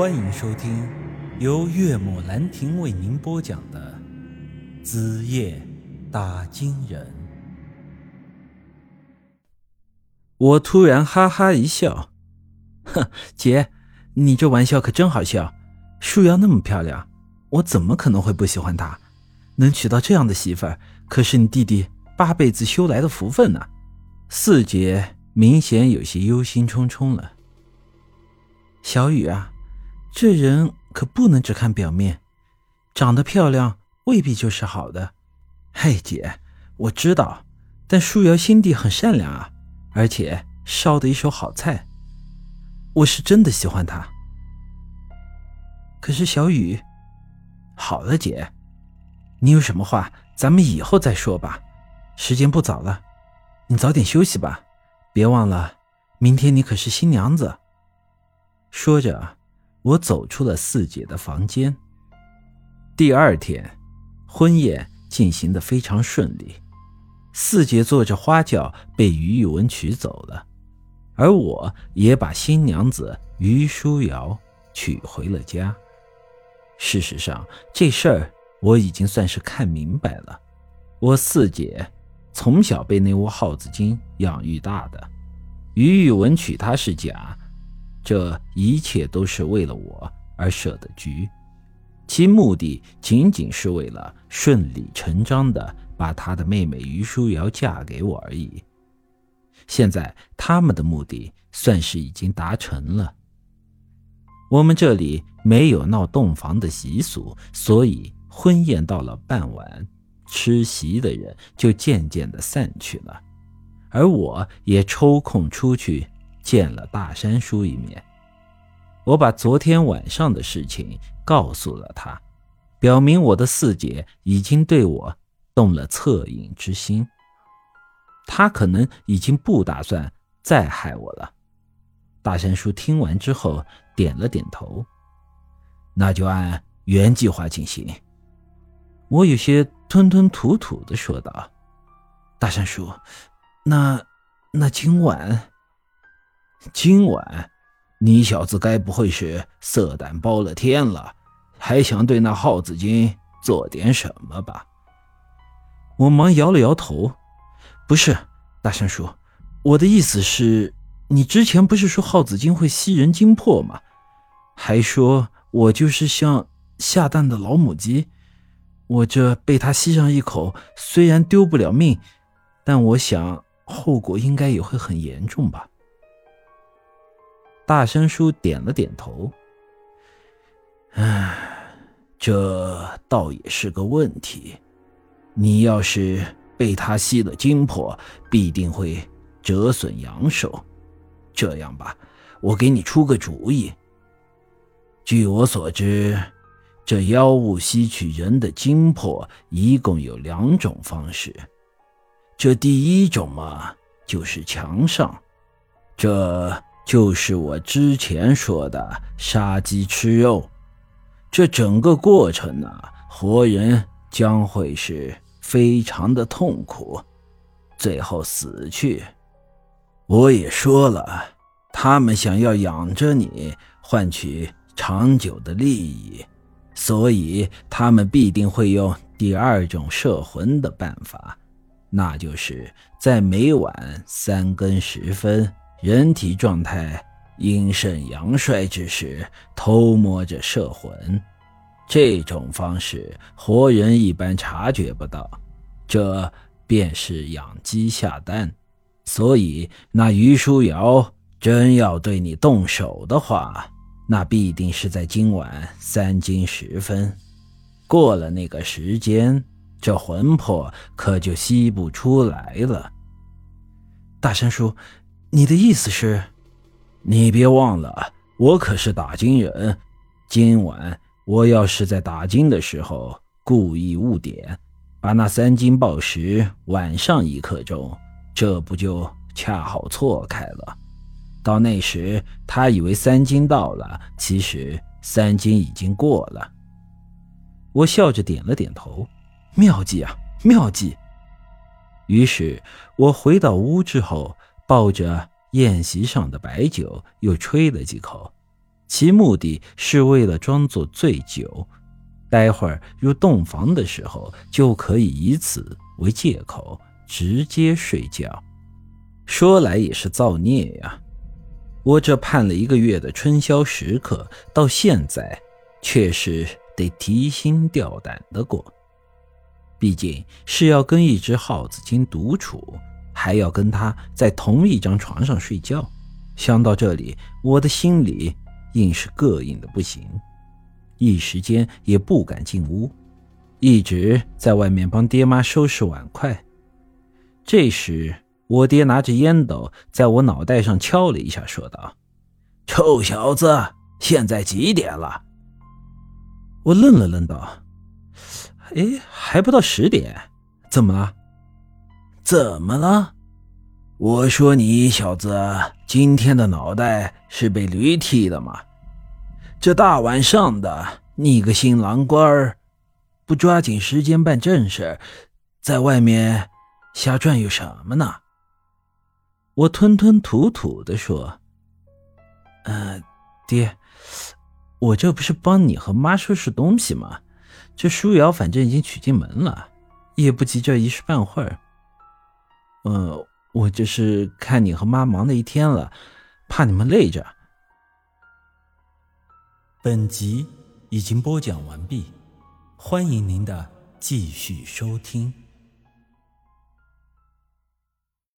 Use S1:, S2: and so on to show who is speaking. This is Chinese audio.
S1: 欢迎收听由岳母兰亭为您播讲的《子夜打金人》。我突然哈哈一笑，哼，姐，你这玩笑可真好笑。树瑶那么漂亮，我怎么可能会不喜欢她？能娶到这样的媳妇儿，可是你弟弟八辈子修来的福分呢。四姐明显有些忧心忡忡了。小雨啊，这人可不能只看表面，长得漂亮未必就是好的。嘿，姐，我知道，但舒瑶心地很善良啊，而且烧的一手好菜，我是真的喜欢她。可是小雨，好了，姐，你有什么话，咱们以后再说吧。时间不早了，你早点休息吧，别忘了，明天你可是新娘子。说着，我走出了四姐的房间。第二天，婚宴进行的非常顺利，四姐坐着花轿被于玉文娶走了，而我也把新娘子于书瑶娶回了家。事实上，这事儿我已经算是看明白了。我四姐从小被那窝耗子精养育大的，于玉文娶她是假。这一切都是为了我而设的局，其目的仅仅是为了顺理成章的把他的妹妹于书瑶嫁给我而已。现在他们的目的算是已经达成了。我们这里没有闹洞房的习俗，所以婚宴到了傍晚，吃席的人就渐渐的散去了，而我也抽空出去。见了大山叔一面，我把昨天晚上的事情告诉了他，表明我的四姐已经对我动了恻隐之心，他可能已经不打算再害我了。大山叔听完之后点了点头，那就按原计划进行。我有些吞吞吐吐的说道：“大山叔，那那今晚……”今晚，你小子该不会是色胆包了天了，还想对那耗子精做点什么吧？我忙摇了摇头，不是，大山叔，我的意思是，你之前不是说耗子精会吸人精魄吗？还说我就是像下蛋的老母鸡，我这被他吸上一口，虽然丢不了命，但我想后果应该也会很严重吧。大山叔点了点头。唉，这倒也是个问题。你要是被他吸了精魄，必定会折损阳寿。这样吧，我给你出个主意。据我所知，这妖物吸取人的精魄一共有两种方式。这第一种嘛，就是墙上，这。就是我之前说的杀鸡吃肉，这整个过程呢，活人将会是非常的痛苦，最后死去。我也说了，他们想要养着你，换取长久的利益，所以他们必定会用第二种摄魂的办法，那就是在每晚三更时分。人体状态阴盛阳衰之时，偷摸着摄魂，这种方式活人一般察觉不到，这便是养鸡下蛋。所以，那于书瑶真要对你动手的话，那必定是在今晚三更时分。过了那个时间，这魂魄可就吸不出来了。
S2: 大山叔。你的意思是，
S1: 你别忘了，我可是打金人。今晚我要是在打金的时候故意误点，把那三金报时晚上一刻钟，这不就恰好错开了？到那时他以为三金到了，其实三金已经过了。
S2: 我笑着点了点头，妙计啊，妙计！于是我回到屋之后。抱着宴席上的白酒，又吹了几口，其目的是为了装作醉酒，待会儿入洞房的时候就可以以此为借口直接睡觉。说来也是造孽呀！我这盼了一个月的春宵时刻，到现在却是得提心吊胆的过。毕竟是要跟一只耗子精独处，还要跟他在同一张床上睡觉。想到这里，我的心里硬是膈应的不行，一时间也不敢进屋，一直在外面帮爹妈收拾碗筷。这时。我爹拿着烟斗在我脑袋上敲了一下，说道：“
S1: 臭小子，现在几点了？”
S2: 我愣了愣，道：“哎，还不到十点，怎么了？
S1: 怎么了？我说你小子今天的脑袋是被驴踢的吗？这大晚上的，你个新郎官不抓紧时间办正事，在外面瞎转悠什么呢？”
S2: 我吞吞吐吐的说：“呃，爹，我这不是帮你和妈收拾东西吗？这舒瑶反正已经娶进门了，也不急这一时半会儿。呃，我这是看你和妈忙了一天了，怕你们累着。”
S1: 本集已经播讲完毕，欢迎您的继续收听。